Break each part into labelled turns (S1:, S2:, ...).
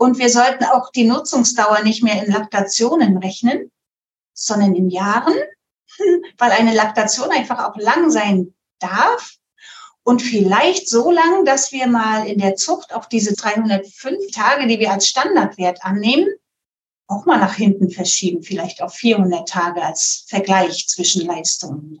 S1: Und wir sollten auch die Nutzungsdauer nicht mehr in Laktationen rechnen, sondern in Jahren, weil eine Laktation einfach auch lang sein darf. Und vielleicht so lang, dass wir mal in der Zucht auch diese 305 Tage, die wir als Standardwert annehmen, auch mal nach hinten verschieben, vielleicht auf 400 Tage als Vergleich zwischen Leistungen.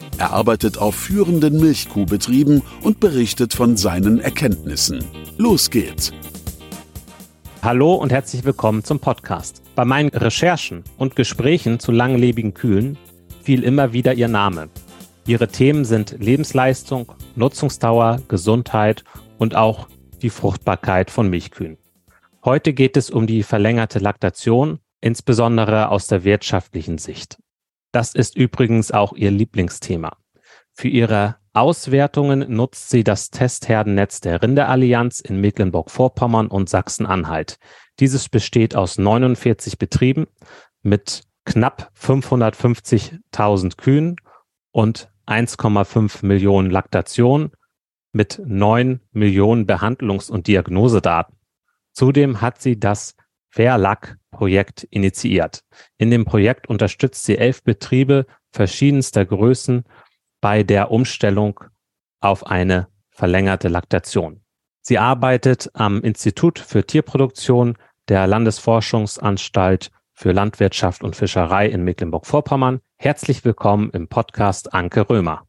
S2: Er arbeitet auf führenden Milchkuhbetrieben und berichtet von seinen Erkenntnissen. Los geht's!
S3: Hallo und herzlich willkommen zum Podcast. Bei meinen Recherchen und Gesprächen zu langlebigen Kühen fiel immer wieder ihr Name. Ihre Themen sind Lebensleistung, Nutzungsdauer, Gesundheit und auch die Fruchtbarkeit von Milchkühen. Heute geht es um die verlängerte Laktation, insbesondere aus der wirtschaftlichen Sicht. Das ist übrigens auch ihr Lieblingsthema. Für ihre Auswertungen nutzt sie das Testherdennetz der Rinderallianz in Mecklenburg-Vorpommern und Sachsen-Anhalt. Dieses besteht aus 49 Betrieben mit knapp 550.000 Kühen und 1,5 Millionen Laktationen mit 9 Millionen Behandlungs- und Diagnosedaten. Zudem hat sie das Fairlack-Projekt initiiert. In dem Projekt unterstützt sie elf Betriebe verschiedenster Größen bei der Umstellung auf eine verlängerte Laktation. Sie arbeitet am Institut für Tierproduktion der Landesforschungsanstalt für Landwirtschaft und Fischerei in Mecklenburg-Vorpommern. Herzlich willkommen im Podcast Anke Römer.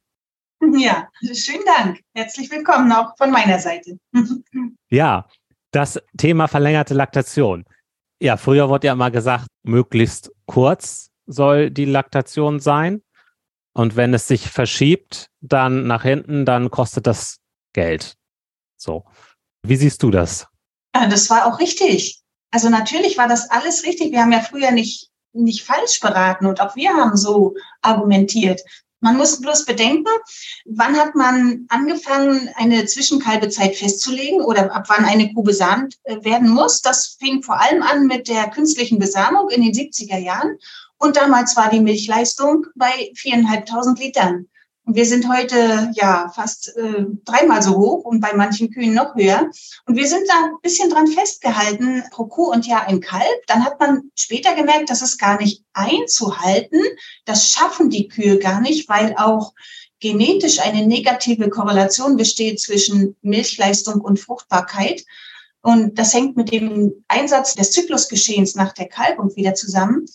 S1: Ja, schönen Dank. Herzlich willkommen auch von meiner Seite.
S3: ja, das Thema verlängerte Laktation. Ja, früher wurde ja immer gesagt, möglichst kurz soll die Laktation sein. Und wenn es sich verschiebt, dann nach hinten, dann kostet das Geld. So. Wie siehst du das?
S1: Das war auch richtig. Also natürlich war das alles richtig. Wir haben ja früher nicht, nicht falsch beraten und auch wir haben so argumentiert. Man muss bloß bedenken, wann hat man angefangen, eine Zwischenkalbezeit festzulegen oder ab wann eine Kuh besamt äh, werden muss. Das fing vor allem an mit der künstlichen Besamung in den 70er Jahren. Und damals war die Milchleistung bei viereinhalbtausend Litern. Und wir sind heute ja fast äh, dreimal so hoch und bei manchen Kühen noch höher. Und wir sind da ein bisschen dran festgehalten, pro Kuh und Jahr ein Kalb. Dann hat man später gemerkt, dass es gar nicht einzuhalten. Das schaffen die Kühe gar nicht, weil auch genetisch eine negative Korrelation besteht zwischen Milchleistung und Fruchtbarkeit. Und das hängt mit dem Einsatz des Zyklusgeschehens nach der Kalbung wieder zusammen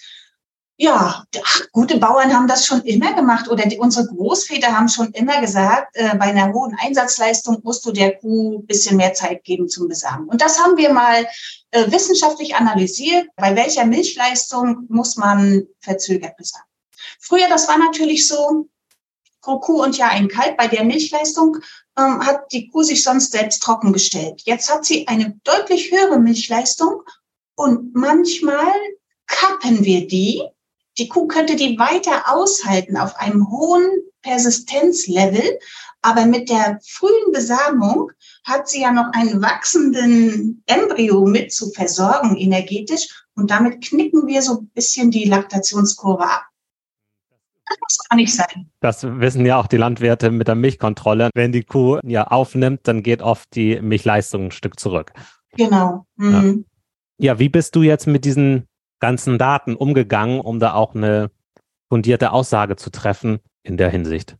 S1: ja, ach, gute Bauern haben das schon immer gemacht oder die, unsere Großväter haben schon immer gesagt, äh, bei einer hohen Einsatzleistung musst du der Kuh bisschen mehr Zeit geben zum Besamen. Und das haben wir mal äh, wissenschaftlich analysiert, bei welcher Milchleistung muss man verzögert besamen. Früher, das war natürlich so, pro Kuh und Jahr ein Kalb. Bei der Milchleistung ähm, hat die Kuh sich sonst selbst trocken gestellt. Jetzt hat sie eine deutlich höhere Milchleistung und manchmal kappen wir die die Kuh könnte die weiter aushalten auf einem hohen Persistenzlevel, aber mit der frühen Besamung hat sie ja noch einen wachsenden Embryo mit zu versorgen energetisch und damit knicken wir so ein bisschen die Laktationskurve ab.
S3: Das muss gar nicht sein. Das wissen ja auch die Landwirte mit der Milchkontrolle. Wenn die Kuh ja aufnimmt, dann geht oft die Milchleistung ein Stück zurück.
S1: Genau. Mhm.
S3: Ja. ja, wie bist du jetzt mit diesen ganzen Daten umgegangen, um da auch eine fundierte Aussage zu treffen in der Hinsicht?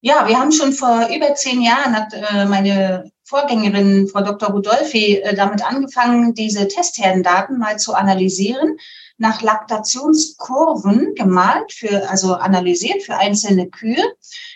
S1: Ja, wir haben schon vor über zehn Jahren, hat äh, meine Vorgängerin, Frau Dr. Rudolfi, äh, damit angefangen, diese Testherdendaten mal zu analysieren, nach Laktationskurven gemalt, für, also analysiert für einzelne Kühe,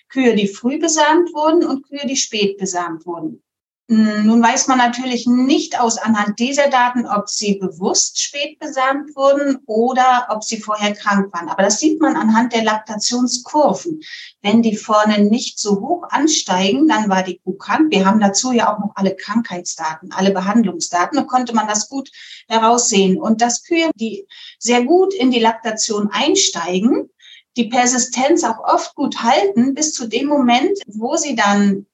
S1: Kühe, die früh besamt wurden und Kühe, die spät besamt wurden. Hm, nun weiß man natürlich nicht aus anhand dieser Daten, ob sie bewusst spät besamt wurden oder ob sie vorher krank waren. Aber das sieht man anhand der Laktationskurven. Wenn die vorne nicht so hoch ansteigen, dann war die Kuh krank. Wir haben dazu ja auch noch alle Krankheitsdaten, alle Behandlungsdaten. Da konnte man das gut heraussehen. Und dass Kühe, die sehr gut in die Laktation einsteigen, die Persistenz auch oft gut halten bis zu dem Moment, wo sie dann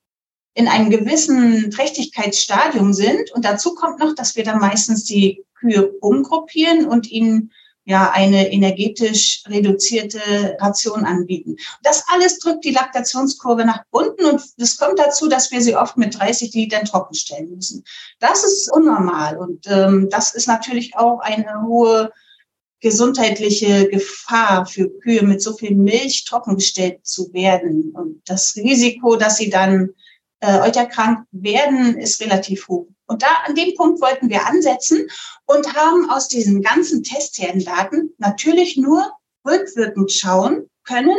S1: in einem gewissen Trächtigkeitsstadium sind. Und dazu kommt noch, dass wir dann meistens die Kühe umgruppieren und ihnen ja eine energetisch reduzierte Ration anbieten. Das alles drückt die Laktationskurve nach unten und es kommt dazu, dass wir sie oft mit 30 Litern trockenstellen müssen. Das ist unnormal und ähm, das ist natürlich auch eine hohe gesundheitliche Gefahr für Kühe mit so viel Milch trockengestellt zu werden und das Risiko, dass sie dann äh, euterkrank werden, ist relativ hoch. Und da an dem Punkt wollten wir ansetzen und haben aus diesen ganzen Testherdendaten natürlich nur rückwirkend schauen können,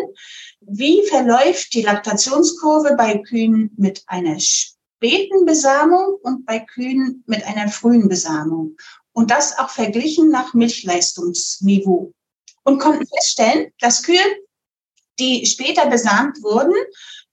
S1: wie verläuft die Laktationskurve bei Kühen mit einer späten Besamung und bei Kühen mit einer frühen Besamung. Und das auch verglichen nach Milchleistungsniveau. Und konnten feststellen, dass Kühe, die später besamt wurden,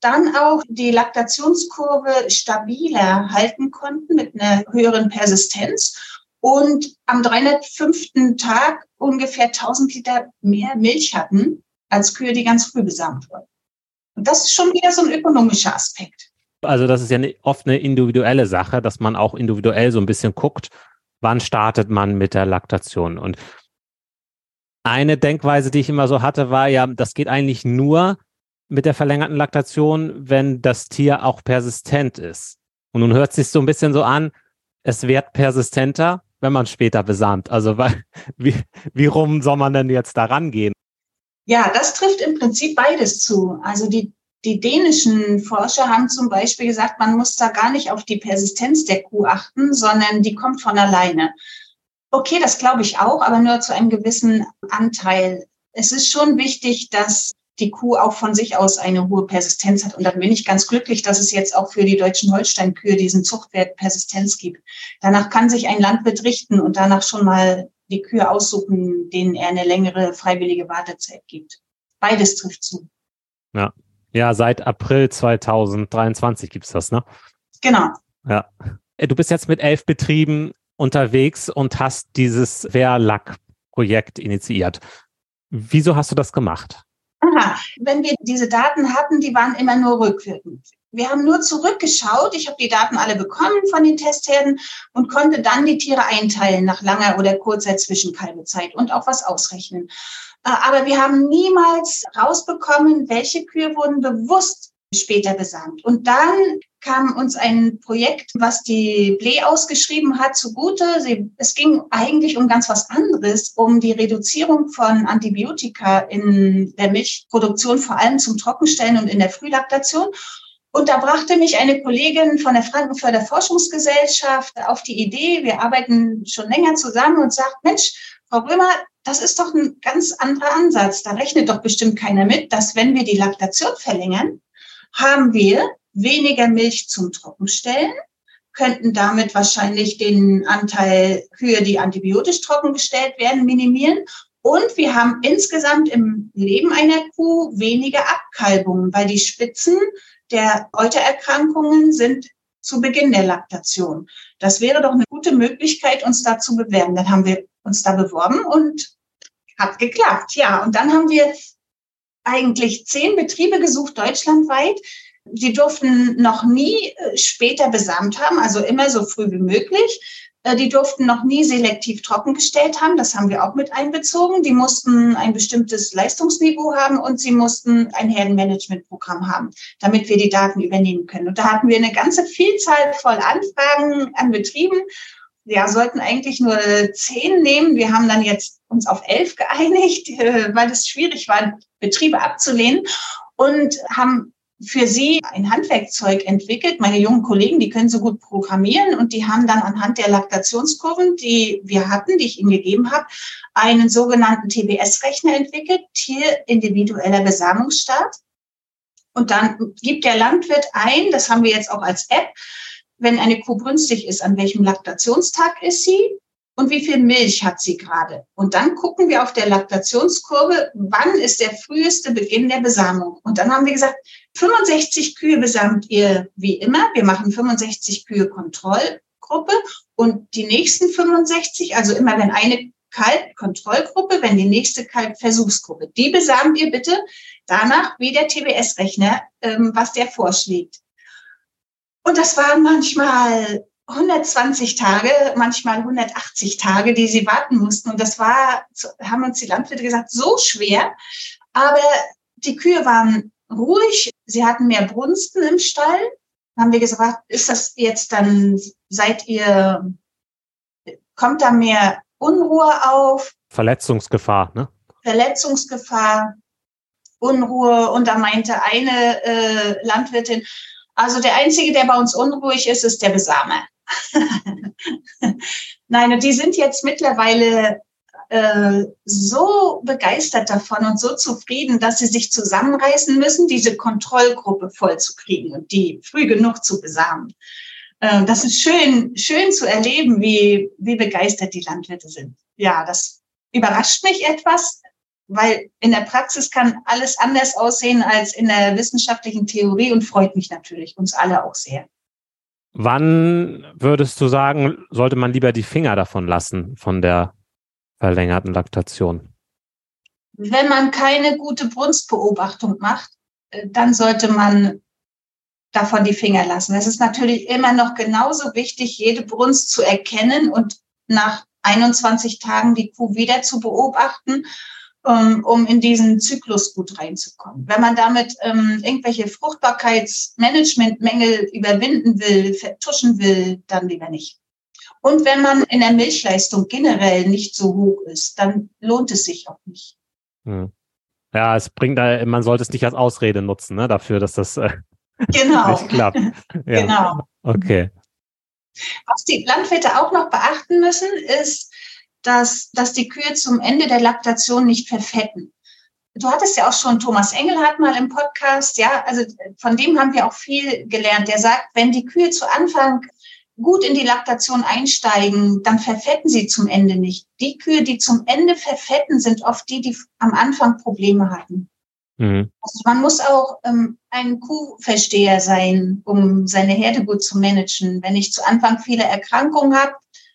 S1: dann auch die Laktationskurve stabiler halten konnten mit einer höheren Persistenz und am 305. Tag ungefähr 1000 Liter mehr Milch hatten als Kühe, die ganz früh besamt wurden. Und das ist schon wieder so ein ökonomischer Aspekt.
S3: Also das ist ja oft eine individuelle Sache, dass man auch individuell so ein bisschen guckt, wann startet man mit der Laktation. Und eine Denkweise, die ich immer so hatte, war ja, das geht eigentlich nur, mit der verlängerten Laktation, wenn das Tier auch persistent ist. Und nun hört es sich so ein bisschen so an, es wird persistenter, wenn man später besamt. Also wie, wie rum soll man denn jetzt da rangehen?
S1: Ja, das trifft im Prinzip beides zu. Also die, die dänischen Forscher haben zum Beispiel gesagt, man muss da gar nicht auf die Persistenz der Kuh achten, sondern die kommt von alleine. Okay, das glaube ich auch, aber nur zu einem gewissen Anteil. Es ist schon wichtig, dass die Kuh auch von sich aus eine hohe Persistenz hat. Und dann bin ich ganz glücklich, dass es jetzt auch für die deutschen Holsteinkühe diesen Zuchtwert Persistenz gibt. Danach kann sich ein Landwirt richten und danach schon mal die Kühe aussuchen, denen er eine längere freiwillige Wartezeit gibt. Beides trifft zu.
S3: Ja, ja seit April 2023 gibt's das, ne?
S1: Genau.
S3: Ja. Äh, du bist jetzt mit elf Betrieben unterwegs und hast dieses Wehrlack-Projekt initiiert. Wieso hast du das gemacht?
S1: Aha, wenn wir diese Daten hatten, die waren immer nur rückwirkend. Wir haben nur zurückgeschaut. Ich habe die Daten alle bekommen von den Testherden und konnte dann die Tiere einteilen nach langer oder kurzer Zwischenkalbezeit und auch was ausrechnen. Äh, aber wir haben niemals rausbekommen, welche Kühe wurden bewusst später besamt. Und dann kam uns ein Projekt, was die Ble ausgeschrieben hat, zugute. Sie, es ging eigentlich um ganz was anderes, um die Reduzierung von Antibiotika in der Milchproduktion, vor allem zum Trockenstellen und in der Frühlaktation. Und da brachte mich eine Kollegin von der Frankenförder Forschungsgesellschaft auf die Idee, wir arbeiten schon länger zusammen und sagt, Mensch, Frau Römer, das ist doch ein ganz anderer Ansatz. Da rechnet doch bestimmt keiner mit, dass wenn wir die Laktation verlängern, haben wir weniger Milch zum Trockenstellen, könnten damit wahrscheinlich den Anteil Kühe, die antibiotisch trockengestellt werden, minimieren. Und wir haben insgesamt im Leben einer Kuh weniger Abkalbungen, weil die Spitzen der Eutererkrankungen sind zu Beginn der Laktation. Das wäre doch eine gute Möglichkeit, uns da zu bewerben. Dann haben wir uns da beworben und hat geklappt. Ja, und dann haben wir eigentlich zehn Betriebe gesucht deutschlandweit, die durften noch nie äh, später besamt haben, also immer so früh wie möglich. Äh, die durften noch nie selektiv trockengestellt haben. Das haben wir auch mit einbezogen. Die mussten ein bestimmtes Leistungsniveau haben und sie mussten ein Herdenmanagementprogramm haben, damit wir die Daten übernehmen können. Und da hatten wir eine ganze Vielzahl voll Anfragen an Betrieben. Ja, sollten eigentlich nur zehn nehmen. Wir haben dann jetzt uns auf elf geeinigt, äh, weil es schwierig war, Betriebe abzulehnen und haben für sie ein Handwerkzeug entwickelt. Meine jungen Kollegen, die können so gut programmieren und die haben dann anhand der Laktationskurven, die wir hatten, die ich ihnen gegeben habe, einen sogenannten TBS-Rechner entwickelt, Tier individueller Besamungsstart. Und dann gibt der Landwirt ein, das haben wir jetzt auch als App, wenn eine Kuh brünstig ist, an welchem Laktationstag ist sie und wie viel Milch hat sie gerade. Und dann gucken wir auf der Laktationskurve, wann ist der früheste Beginn der Besamung. Und dann haben wir gesagt, 65 Kühe besamt ihr wie immer. Wir machen 65 Kühe Kontrollgruppe und die nächsten 65, also immer wenn eine Kalb-Kontrollgruppe, wenn die nächste Kalb-Versuchsgruppe. Die besamt ihr bitte danach, wie der TBS-Rechner, ähm, was der vorschlägt. Und das waren manchmal 120 Tage, manchmal 180 Tage, die sie warten mussten. Und das war, haben uns die Landwirte gesagt, so schwer. Aber die Kühe waren ruhig, sie hatten mehr Brunsten im Stall. Dann haben wir gesagt, ist das jetzt dann, seid ihr, kommt da mehr Unruhe auf?
S3: Verletzungsgefahr, ne?
S1: Verletzungsgefahr, Unruhe. Und da meinte eine äh, Landwirtin, also der Einzige, der bei uns unruhig ist, ist der Besamer. Nein, und die sind jetzt mittlerweile äh, so begeistert davon und so zufrieden, dass sie sich zusammenreißen müssen, diese Kontrollgruppe vollzukriegen und die früh genug zu besamen. Äh, das ist schön, schön zu erleben, wie, wie begeistert die Landwirte sind. Ja, das überrascht mich etwas, weil in der Praxis kann alles anders aussehen als in der wissenschaftlichen Theorie und freut mich natürlich, uns alle auch sehr.
S3: Wann würdest du sagen, sollte man lieber die Finger davon lassen, von der verlängerten Laktation?
S1: Wenn man keine gute Brunstbeobachtung macht, äh, dann sollte man davon die Finger lassen. Es ist natürlich immer noch genauso wichtig, jede Brunst zu erkennen und nach 21 Tagen die Kuh wieder zu beobachten um in diesen Zyklus gut reinzukommen. Wenn man damit ähm, irgendwelche Fruchtbarkeitsmanagementmängel überwinden will, vertuschen will, dann lieber nicht. Und wenn man in der Milchleistung generell nicht so hoch ist, dann lohnt es sich auch nicht.
S3: Hm. Ja, es bringt, man sollte es nicht als Ausrede nutzen, ne, dafür, dass das äh,
S1: genau.
S3: nicht klappt. Ja.
S1: Genau.
S3: Okay.
S1: Was die Landwirte auch noch beachten müssen, ist, dass, dass die Kühe zum Ende der Laktation nicht verfetten. Du hattest ja auch schon Thomas Engelhardt mal im Podcast, ja, also von dem haben wir auch viel gelernt. Der sagt, wenn die Kühe zu Anfang gut in die Laktation einsteigen, dann verfetten sie zum Ende nicht. Die Kühe, die zum Ende verfetten, sind oft die, die am Anfang Probleme hatten. Mhm. Also man muss auch ähm, ein Kuhversteher sein, um seine Herde gut zu managen. Wenn ich zu Anfang viele Erkrankungen habe,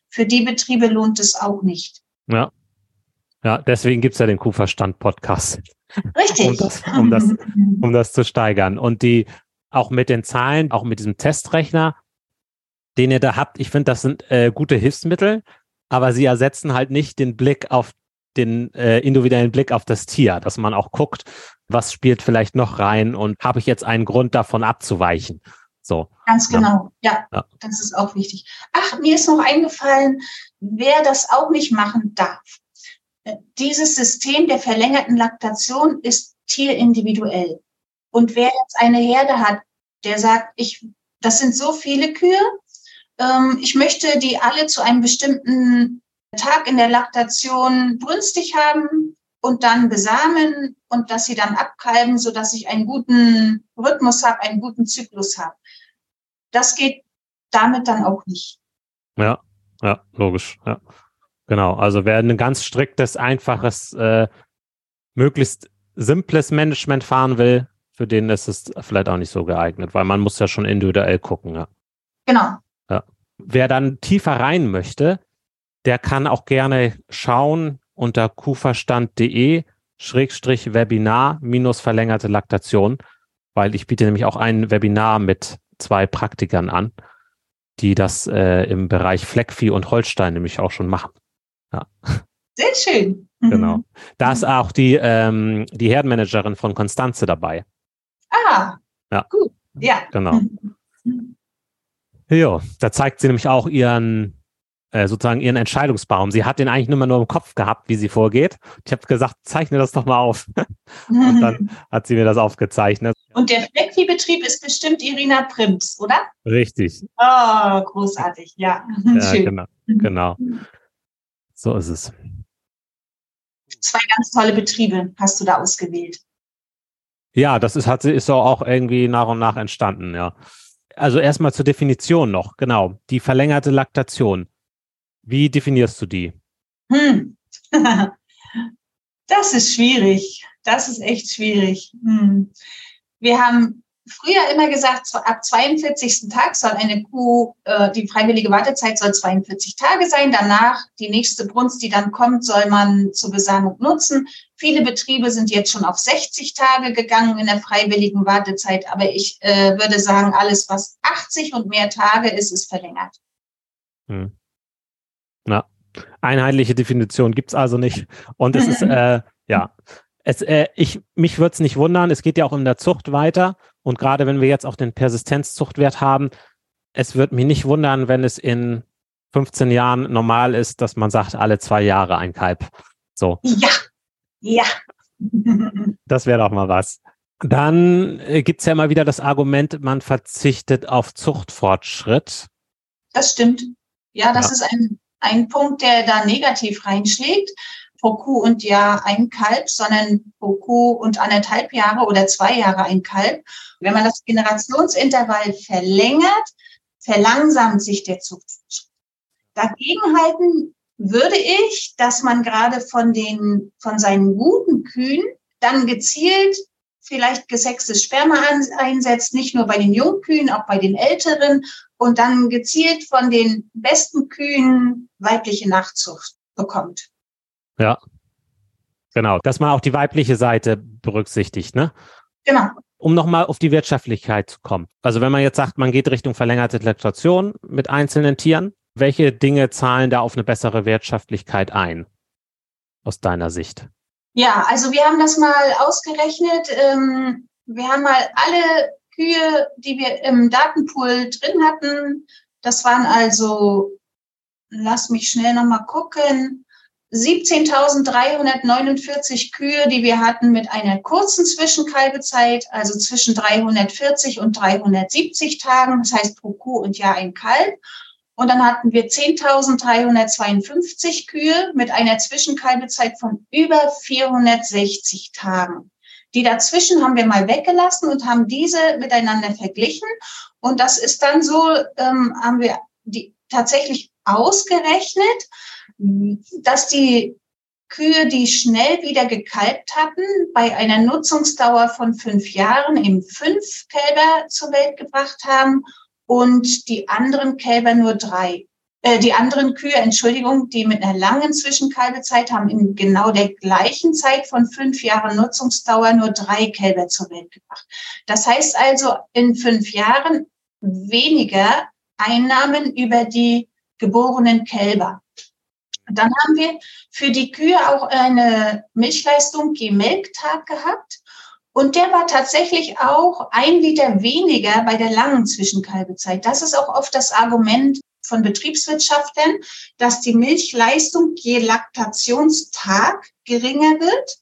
S1: für die Betriebe lohnt es auch nicht.
S3: Ja. Ja, deswegen gibt es ja den Kuhverstand-Podcast.
S1: Richtig.
S3: um, das, um, das, um das zu steigern. Und die auch mit den Zahlen, auch mit diesem Testrechner, den ihr da habt, ich finde, das sind äh, gute Hilfsmittel, aber sie ersetzen halt nicht den Blick auf den äh, individuellen Blick auf das Tier, dass man auch guckt, was spielt vielleicht noch rein und habe ich jetzt einen Grund davon abzuweichen. So.
S1: Ganz genau, ja. ja. Das ist auch wichtig. Ach, mir ist noch eingefallen, wer das auch nicht machen darf. Äh, dieses System der verlängerten Laktation ist tierindividuell. Und wer jetzt eine Herde hat, der sagt, ich, das sind so viele Kühe, ähm, ich möchte die alle zu einem bestimmten Tag in der Laktation brünstig haben und dann besamen und dass sie dann abkalben, so dass ich einen guten Rhythmus habe, einen guten Zyklus habe das geht damit dann auch nicht.
S3: Ja, ja, logisch. Ja. Genau. Also wer ein ganz striktes, einfaches, äh, möglichst simples Management fahren will, für den ist es vielleicht auch nicht so geeignet, weil man muss ja schon individuell gucken. Ja.
S1: Genau.
S3: Ja. Wer dann tiefer rein möchte, der kann auch gerne schauen unter kuverstand.de Schrägstrich Webinar minus verlängerte Laktation, weil ich biete nämlich auch ein Webinar mit zwei Praktikern an, die das äh, im Bereich Fleckvieh und Holstein nämlich auch schon machen. Ja.
S1: Sehr schön.
S3: Genau. Da ist auch die, ähm, die Herdenmanagerin von Konstanze dabei.
S1: Ah, ja. gut. Ja.
S3: Genau. Ja, da zeigt sie nämlich auch ihren äh, sozusagen ihren Entscheidungsbaum. Sie hat den eigentlich immer nur im Kopf gehabt, wie sie vorgeht. Ich habe gesagt, zeichne das doch mal auf. und dann hat sie mir das aufgezeichnet.
S1: Und der Fleckviehbetrieb ist bestimmt Irina Prims, oder?
S3: Richtig.
S1: Oh, großartig, ja.
S3: ja Schön. Genau, genau. So ist es.
S1: Zwei ganz tolle Betriebe hast du da ausgewählt.
S3: Ja, das ist, hat, ist auch irgendwie nach und nach entstanden, ja Also erstmal zur Definition noch, genau. Die verlängerte Laktation. Wie definierst du die? Hm.
S1: Das ist schwierig. Das ist echt schwierig. Hm. Wir haben früher immer gesagt, ab 42. Tag soll eine Kuh, äh, die freiwillige Wartezeit soll 42 Tage sein. Danach, die nächste Brunst, die dann kommt, soll man zur Besammlung nutzen. Viele Betriebe sind jetzt schon auf 60 Tage gegangen in der freiwilligen Wartezeit. Aber ich äh, würde sagen, alles, was 80 und mehr Tage ist, ist verlängert. Hm.
S3: Na, einheitliche Definition gibt es also nicht. Und es ist, äh, ja, es, äh, ich, mich würde es nicht wundern, es geht ja auch in der Zucht weiter. Und gerade wenn wir jetzt auch den Persistenzzuchtwert haben, es wird mich nicht wundern, wenn es in 15 Jahren normal ist, dass man sagt, alle zwei Jahre ein Kalb. So.
S1: Ja, ja.
S3: das wäre doch mal was. Dann äh, gibt es ja immer wieder das Argument, man verzichtet auf Zuchtfortschritt.
S1: Das stimmt. Ja, das ja. ist ein, ein Punkt, der da negativ reinschlägt pro Kuh und Jahr ein Kalb, sondern pro Kuh und anderthalb Jahre oder zwei Jahre ein Kalb. Wenn man das Generationsintervall verlängert, verlangsamt sich der Zuchtfortschritt. Dagegenhalten würde ich, dass man gerade von den, von seinen guten Kühen dann gezielt vielleicht gesextes Sperma einsetzt, nicht nur bei den Jungkühen, auch bei den älteren und dann gezielt von den besten Kühen weibliche Nachzucht bekommt.
S3: Ja. Genau, dass man auch die weibliche Seite berücksichtigt, ne?
S1: Genau.
S3: Um nochmal auf die Wirtschaftlichkeit zu kommen. Also wenn man jetzt sagt, man geht Richtung verlängerte Laktation mit einzelnen Tieren, welche Dinge zahlen da auf eine bessere Wirtschaftlichkeit ein? Aus deiner Sicht?
S1: Ja, also wir haben das mal ausgerechnet. Ähm, wir haben mal alle Kühe, die wir im Datenpool drin hatten. Das waren also, lass mich schnell nochmal gucken, 17.349 Kühe, die wir hatten mit einer kurzen Zwischenkalbezeit, also zwischen 340 und 370 Tagen, das heißt pro Kuh und Jahr ein Kalb. Und dann hatten wir 10.352 Kühe mit einer Zwischenkalbezeit von über 460 Tagen. Die dazwischen haben wir mal weggelassen und haben diese miteinander verglichen. Und das ist dann so, ähm, haben wir die tatsächlich ausgerechnet, dass die Kühe, die schnell wieder gekalbt hatten, bei einer Nutzungsdauer von fünf Jahren eben fünf Kälber zur Welt gebracht haben und die anderen Kälber nur drei. Äh, die anderen Kühe, Entschuldigung, die mit einer langen Zwischenkalbezeit haben in genau der gleichen Zeit von fünf Jahren Nutzungsdauer nur drei Kälber zur Welt gebracht. Das heißt also in fünf Jahren weniger Einnahmen über die geborenen Kälber. Dann haben wir für die Kühe auch eine Milchleistung je Melktag gehabt. Und der war tatsächlich auch ein Liter weniger bei der langen Zwischenkalbezeit. Das ist auch oft das Argument von Betriebswirtschaftern, dass die Milchleistung je Laktationstag geringer wird,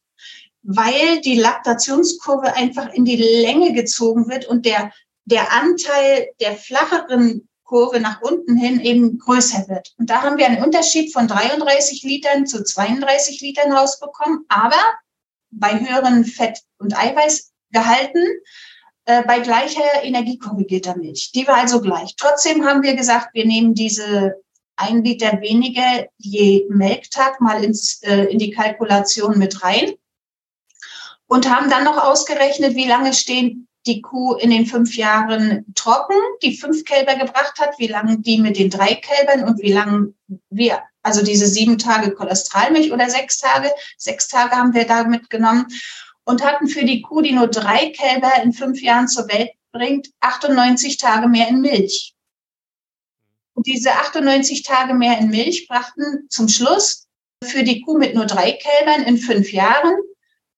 S1: weil die Laktationskurve einfach in die Länge gezogen wird und der, der Anteil der flacheren Kurve nach unten hin eben größer wird. Und da haben wir einen Unterschied von 33 Litern zu 32 Litern rausbekommen, aber bei höheren Fett- und Eiweißgehalten äh, bei gleicher energiekorrigierter Milch. Die war also gleich. Trotzdem haben wir gesagt, wir nehmen diese ein Liter weniger je Melktag mal ins, äh, in die Kalkulation mit rein und haben dann noch ausgerechnet, wie lange stehen die Kuh in den fünf Jahren trocken, die fünf Kälber gebracht hat, wie lange die mit den drei Kälbern und wie lange wir, also diese sieben Tage Cholesterolmilch oder sechs Tage, sechs Tage haben wir da mitgenommen und hatten für die Kuh, die nur drei Kälber in fünf Jahren zur Welt bringt, 98 Tage mehr in Milch. Und diese 98 Tage mehr in Milch brachten zum Schluss für die Kuh mit nur drei Kälbern in fünf Jahren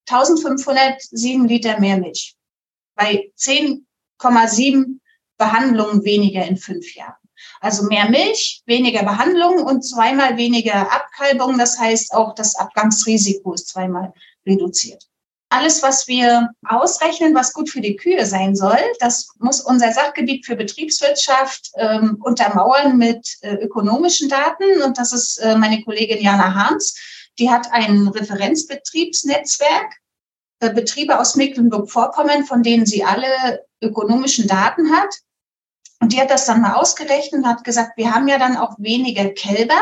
S1: 1507 Liter mehr Milch bei 10,7 Behandlungen weniger in fünf Jahren. Also mehr Milch, weniger Behandlungen und zweimal weniger Abkalbung. Das heißt, auch das Abgangsrisiko ist zweimal reduziert. Alles, was wir ausrechnen, was gut für die Kühe sein soll, das muss unser Sachgebiet für Betriebswirtschaft ähm, untermauern mit äh, ökonomischen Daten. Und das ist äh, meine Kollegin Jana Harms. Die hat ein Referenzbetriebsnetzwerk äh, Betriebe aus Mecklenburg-Vorpommern, von denen sie alle ökonomischen Daten hat. Und die hat das dann mal ausgerechnet und hat gesagt, wir haben ja dann auch weniger Kälber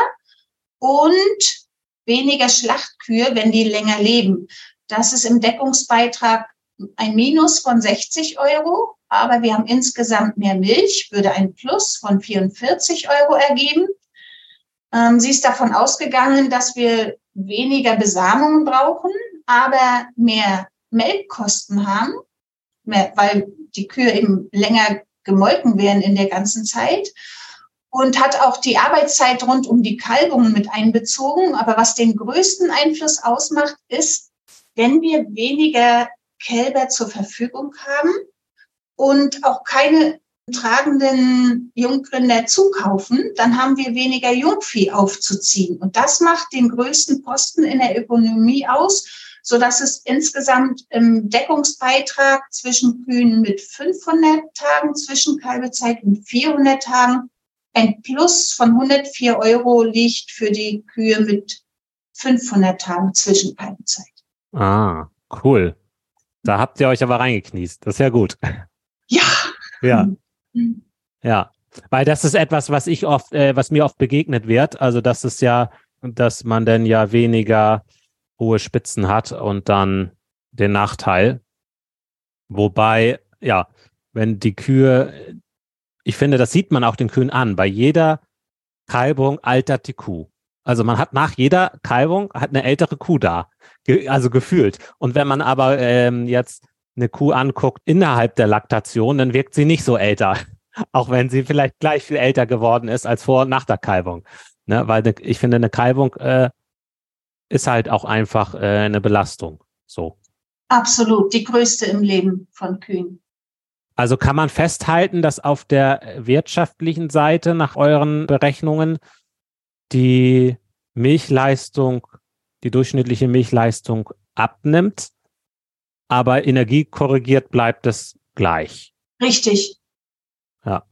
S1: und weniger Schlachtkühe, wenn die länger leben. Das ist im Deckungsbeitrag ein Minus von 60 Euro, aber wir haben insgesamt mehr Milch, würde ein Plus von 44 Euro ergeben. Ähm, sie ist davon ausgegangen, dass wir weniger Besamungen brauchen, aber mehr Melkkosten haben, mehr, weil die Kühe eben länger gemolken werden in der ganzen Zeit und hat auch die Arbeitszeit rund um die Kalbungen mit einbezogen. Aber was den größten Einfluss ausmacht, ist, wenn wir weniger Kälber zur Verfügung haben und auch keine tragenden Jungrinder zukaufen, dann haben wir weniger Jungvieh aufzuziehen. Und das macht den größten Posten in der Ökonomie aus, so dass es insgesamt im Deckungsbeitrag zwischen Kühen mit 500 Tagen Zwischenkalbezeit und 400 Tagen ein Plus von 104 Euro liegt für die Kühe mit 500 Tagen Zwischenkalbezeit.
S3: Ah, cool. Da habt ihr euch aber reingekniest. Das ist ja gut.
S1: Ja.
S3: Ja. Ja. Weil das ist etwas, was ich oft, äh, was mir oft begegnet wird. Also das ist ja, dass man dann ja weniger hohe Spitzen hat und dann den Nachteil. Wobei, ja, wenn die Kühe, ich finde, das sieht man auch den Kühen an. Bei jeder Kalbung altert die Kuh. Also man hat nach jeder Kalbung hat eine ältere Kuh da, ge also gefühlt. Und wenn man aber ähm, jetzt eine Kuh anguckt innerhalb der Laktation, dann wirkt sie nicht so älter. Auch wenn sie vielleicht gleich viel älter geworden ist als vor und nach der Kalbung. Ne? Weil ne, ich finde, eine Kalbung äh, ist halt auch einfach äh, eine Belastung. So.
S1: Absolut, die größte im Leben von Kühen.
S3: Also kann man festhalten, dass auf der wirtschaftlichen Seite nach euren Berechnungen die Milchleistung, die durchschnittliche Milchleistung abnimmt, aber energiekorrigiert bleibt es gleich.
S1: Richtig.
S3: Ja.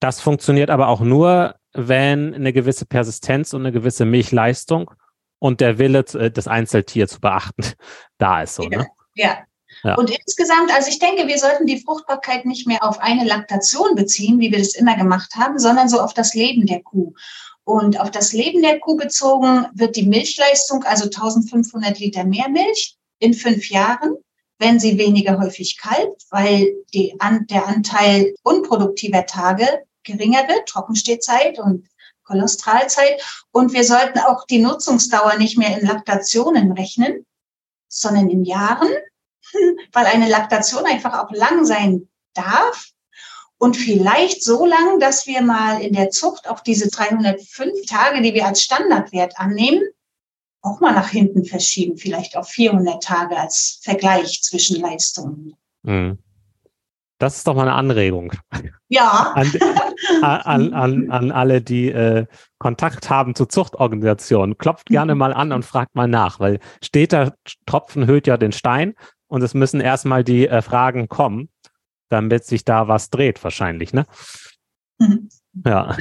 S3: Das funktioniert aber auch nur, wenn eine gewisse Persistenz und eine gewisse Milchleistung und der Wille äh, des Einzeltiers zu beachten da ist so,
S1: ja.
S3: ne?
S1: Ja. ja. Und insgesamt, also ich denke, wir sollten die Fruchtbarkeit nicht mehr auf eine Laktation beziehen, wie wir das immer gemacht haben, sondern so auf das Leben der Kuh. Und auf das Leben der Kuh bezogen wird die Milchleistung, also 1500 Liter mehr Milch, in fünf Jahren, wenn sie weniger häufig kalbt, weil die, an, der Anteil unproduktiver Tage geringer wird, Trockenstehzeit und Kolostralzeit. Und wir sollten auch die Nutzungsdauer nicht mehr in Laktationen rechnen, sondern in Jahren, weil eine Laktation einfach auch lang sein darf. Und vielleicht so lang, dass wir mal in der Zucht auch diese 305 Tage, die wir als Standardwert annehmen, auch mal nach hinten verschieben, vielleicht auf 400 Tage als Vergleich zwischen Leistungen. Mhm.
S3: Das ist doch mal eine Anregung.
S1: Ja.
S3: An, an, an, an alle, die äh, Kontakt haben zu Zuchtorganisationen. Klopft gerne mal an und fragt mal nach, weil steter Tropfen höht ja den Stein und es müssen erstmal die äh, Fragen kommen, damit sich da was dreht, wahrscheinlich, ne? Mhm. Ja.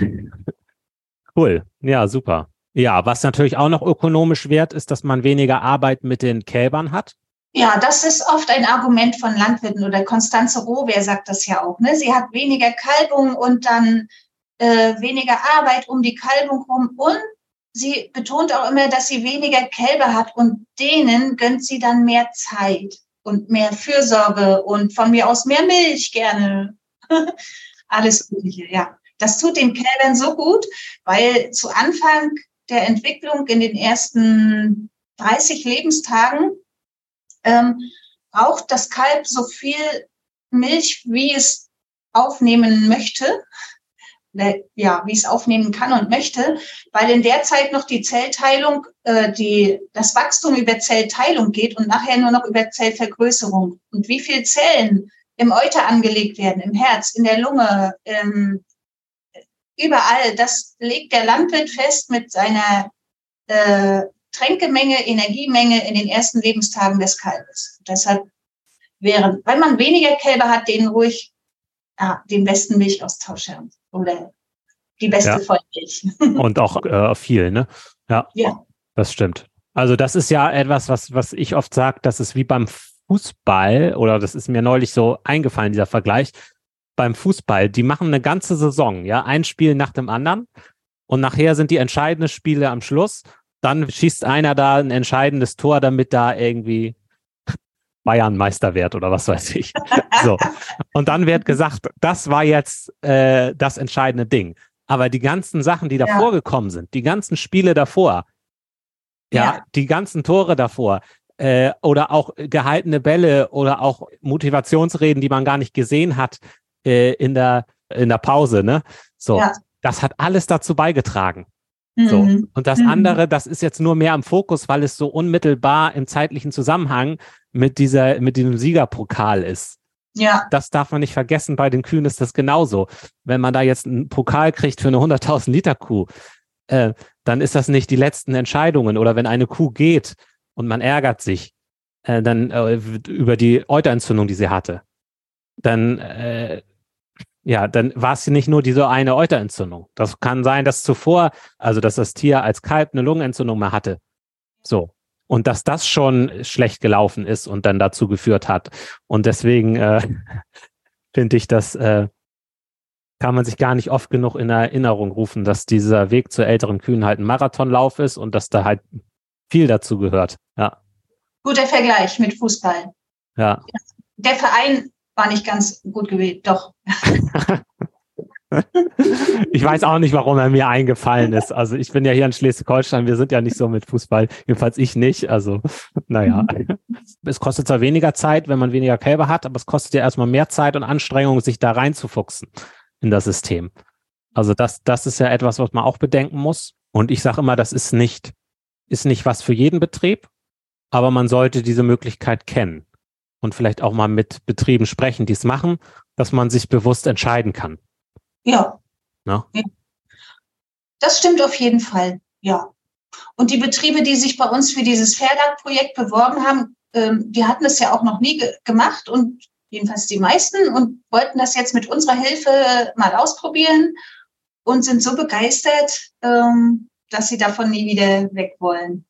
S3: Cool. Ja, super. Ja, was natürlich auch noch ökonomisch wert ist, dass man weniger Arbeit mit den Kälbern hat.
S1: Ja, das ist oft ein Argument von Landwirten oder Konstanze Rohwer sagt das ja auch. Ne? Sie hat weniger Kalbung und dann äh, weniger Arbeit um die Kalbung rum und sie betont auch immer, dass sie weniger Kälber hat und denen gönnt sie dann mehr Zeit und mehr Fürsorge und von mir aus mehr Milch gerne. Alles Mögliche, ja. Das tut den Kälbern so gut, weil zu Anfang der Entwicklung in den ersten 30 Lebenstagen ähm, braucht das Kalb so viel Milch, wie es aufnehmen möchte, ja, wie es aufnehmen kann und möchte, weil in der Zeit noch die Zellteilung, äh, die, das Wachstum über Zellteilung geht und nachher nur noch über Zellvergrößerung. Und wie viel Zellen im Euter angelegt werden, im Herz, in der Lunge, ähm, überall, das legt der Landwirt fest mit seiner äh, Tränkemenge, Energiemenge in den ersten Lebenstagen des Kalbes. Deshalb wären, wenn man weniger Kälber hat, denen ruhig ja, den besten Milchaustausch haben oder die beste ja. Vollmilch.
S3: Und auch äh, viel, ne? Ja, ja, das stimmt. Also das ist ja etwas, was, was ich oft sage, das ist wie beim Fußball, oder das ist mir neulich so eingefallen, dieser Vergleich. beim Fußball, die machen eine ganze Saison, ja, ein Spiel nach dem anderen und nachher sind die entscheidenden Spiele am Schluss. Dann schießt einer da ein entscheidendes Tor, damit da irgendwie Bayern Meister wird oder was weiß ich. So. Und dann wird gesagt, das war jetzt äh, das entscheidende Ding. Aber die ganzen Sachen, die davor ja. gekommen sind, die ganzen Spiele davor, ja, ja. die ganzen Tore davor, äh, oder auch gehaltene Bälle oder auch Motivationsreden, die man gar nicht gesehen hat äh, in der in der Pause, ne? So, ja. das hat alles dazu beigetragen. Mhm. So. Und das mhm. andere, das ist jetzt nur mehr am Fokus, weil es so unmittelbar im zeitlichen Zusammenhang mit dieser, mit diesem Siegerpokal ist. Ja. Das darf man nicht vergessen. Bei den Kühen ist das genauso. Wenn man da jetzt einen Pokal kriegt für eine 100.000 Liter Kuh, äh, dann ist das nicht die letzten Entscheidungen. Oder wenn eine Kuh geht und man ärgert sich, äh, dann äh, über die Euterentzündung, die sie hatte, dann äh, ja, dann war es nicht nur diese eine Euterentzündung. Das kann sein, dass zuvor, also dass das Tier als Kalb eine Lungenentzündung mehr hatte. So. Und dass das schon schlecht gelaufen ist und dann dazu geführt hat. Und deswegen äh, finde ich, das äh, kann man sich gar nicht oft genug in Erinnerung rufen, dass dieser Weg zur älteren Kühen halt ein Marathonlauf ist und dass da halt viel dazu gehört. Ja.
S1: Guter Vergleich mit Fußball. Ja. Der Verein war nicht ganz gut gewählt, doch.
S3: ich weiß auch nicht, warum er mir eingefallen ist. Also ich bin ja hier in Schleswig-Holstein, wir sind ja nicht so mit Fußball, jedenfalls ich nicht. Also, naja. es kostet zwar weniger Zeit, wenn man weniger Kälber hat, aber es kostet ja erstmal mehr Zeit und Anstrengung, sich da reinzufuchsen in das System. Also das, das ist ja etwas, was man auch bedenken muss. Und ich sage immer, das ist nicht, ist nicht was für jeden Betrieb, aber man sollte diese Möglichkeit kennen und vielleicht auch mal mit Betrieben sprechen, die es machen, dass man sich bewusst entscheiden kann.
S1: Ja. ja. Das stimmt auf jeden Fall, ja. Und die Betriebe, die sich bei uns für dieses Fairlag-Projekt beworben haben, ähm, die hatten es ja auch noch nie ge gemacht und jedenfalls die meisten und wollten das jetzt mit unserer Hilfe mal ausprobieren und sind so begeistert, ähm, dass sie davon nie wieder weg wollen.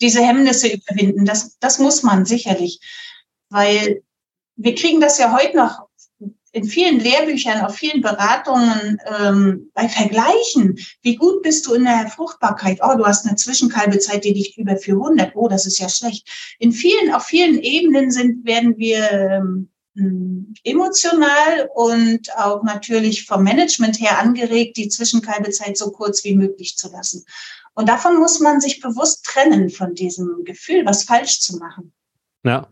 S1: Diese Hemmnisse überwinden, das, das muss man sicherlich weil wir kriegen das ja heute noch in vielen Lehrbüchern, auf vielen Beratungen ähm, bei Vergleichen. Wie gut bist du in der Fruchtbarkeit? Oh, du hast eine Zwischenkalbezeit, die liegt über 400. Oh, das ist ja schlecht. In vielen, auf vielen Ebenen sind, werden wir ähm, emotional und auch natürlich vom Management her angeregt, die Zwischenkalbezeit so kurz wie möglich zu lassen. Und davon muss man sich bewusst trennen, von diesem Gefühl, was falsch zu machen.
S3: Ja,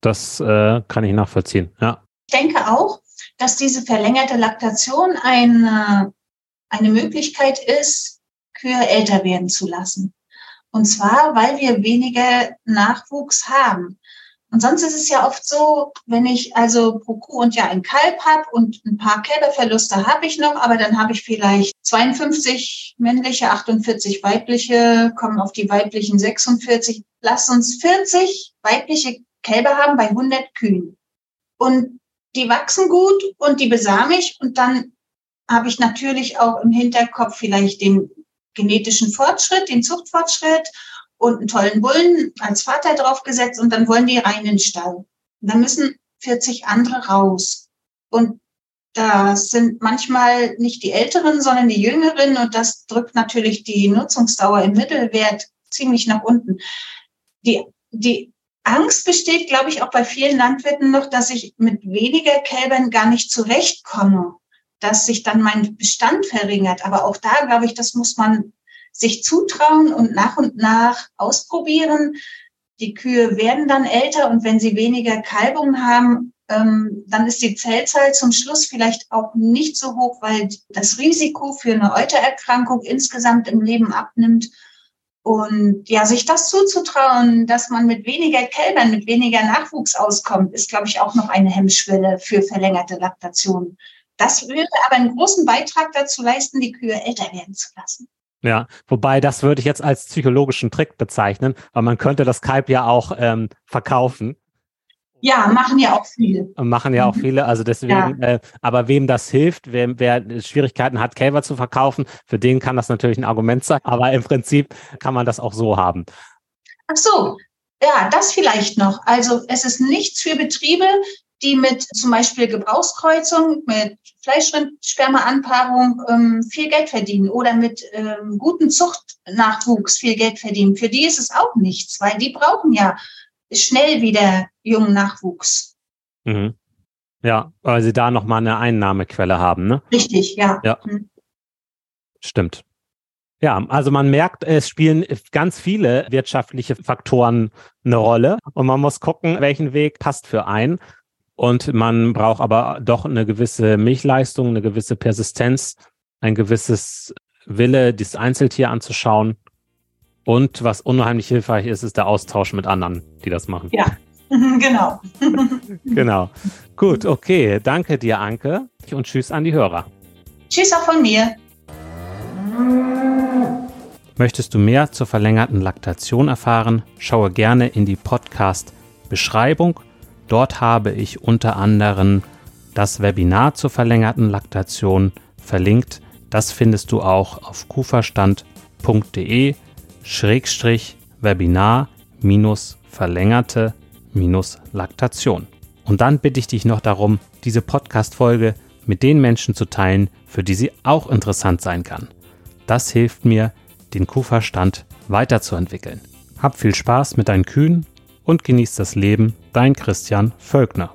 S3: das äh, kann ich nachvollziehen, ja.
S1: Ich denke auch, dass diese verlängerte Laktation eine, eine Möglichkeit ist, Kühe älter werden zu lassen. Und zwar, weil wir weniger Nachwuchs haben. Und sonst ist es ja oft so, wenn ich also pro Kuh und ja ein Kalb habe und ein paar Kälberverluste habe ich noch, aber dann habe ich vielleicht 52 männliche, 48 weibliche, kommen auf die weiblichen 46. Lass uns 40 weibliche Kälber haben bei 100 Kühen. Und die wachsen gut und die besame ich und dann habe ich natürlich auch im Hinterkopf vielleicht den genetischen Fortschritt, den Zuchtfortschritt und einen tollen Bullen als Vater draufgesetzt und dann wollen die rein in den Stall. Und dann müssen 40 andere raus. Und das sind manchmal nicht die Älteren, sondern die Jüngeren und das drückt natürlich die Nutzungsdauer im Mittelwert ziemlich nach unten. Die, die Angst besteht, glaube ich, auch bei vielen Landwirten noch, dass ich mit weniger Kälbern gar nicht zurechtkomme, dass sich dann mein Bestand verringert. Aber auch da, glaube ich, das muss man sich zutrauen und nach und nach ausprobieren. Die Kühe werden dann älter und wenn sie weniger Kalbungen haben, ähm, dann ist die Zellzahl zum Schluss vielleicht auch nicht so hoch, weil das Risiko für eine Eutererkrankung insgesamt im Leben abnimmt und ja, sich das zuzutrauen, dass man mit weniger Kälbern, mit weniger Nachwuchs auskommt, ist, glaube ich, auch noch eine Hemmschwelle für verlängerte Laktation. Das würde aber einen großen Beitrag dazu leisten, die Kühe älter werden zu lassen.
S3: Ja, wobei das würde ich jetzt als psychologischen Trick bezeichnen, weil man könnte das Kalb ja auch ähm, verkaufen
S1: ja, machen ja auch viele.
S3: Machen ja auch mhm. viele. Also deswegen, ja. äh, aber wem das hilft, wer, wer Schwierigkeiten hat, Kälber zu verkaufen, für den kann das natürlich ein Argument sein. Aber im Prinzip kann man das auch so haben.
S1: Ach so, ja, das vielleicht noch. Also es ist nichts für Betriebe, die mit zum Beispiel Gebrauchskreuzung, mit Fleischrindspermaanpaarung ähm, viel Geld verdienen oder mit ähm, guten Zuchtnachwuchs viel Geld verdienen. Für die ist es auch nichts, weil die brauchen ja schnell wieder jungen Nachwuchs.
S3: Mhm. Ja, weil sie da nochmal eine Einnahmequelle haben, ne?
S1: Richtig, ja.
S3: Ja. Mhm. Stimmt. Ja, also man merkt, es spielen ganz viele wirtschaftliche Faktoren eine Rolle und man muss gucken, welchen Weg passt für einen. Und man braucht aber doch eine gewisse Milchleistung, eine gewisse Persistenz, ein gewisses Wille, dieses Einzeltier anzuschauen. Und was unheimlich hilfreich ist, ist der Austausch mit anderen, die das machen.
S1: Ja, genau.
S3: genau. Gut, okay. Danke dir, Anke. Und tschüss an die Hörer.
S1: Tschüss auch von mir.
S3: Möchtest du mehr zur verlängerten Laktation erfahren? Schaue gerne in die Podcast-Beschreibung. Dort habe ich unter anderem das Webinar zur verlängerten Laktation verlinkt. Das findest du auch auf kuferstand.de Schrägstrich Webinar minus verlängerte minus Laktation. Und dann bitte ich dich noch darum, diese Podcast-Folge mit den Menschen zu teilen, für die sie auch interessant sein kann. Das hilft mir, den Kuhverstand weiterzuentwickeln. Hab viel Spaß mit deinen Kühen und genieß das Leben, dein Christian Völkner.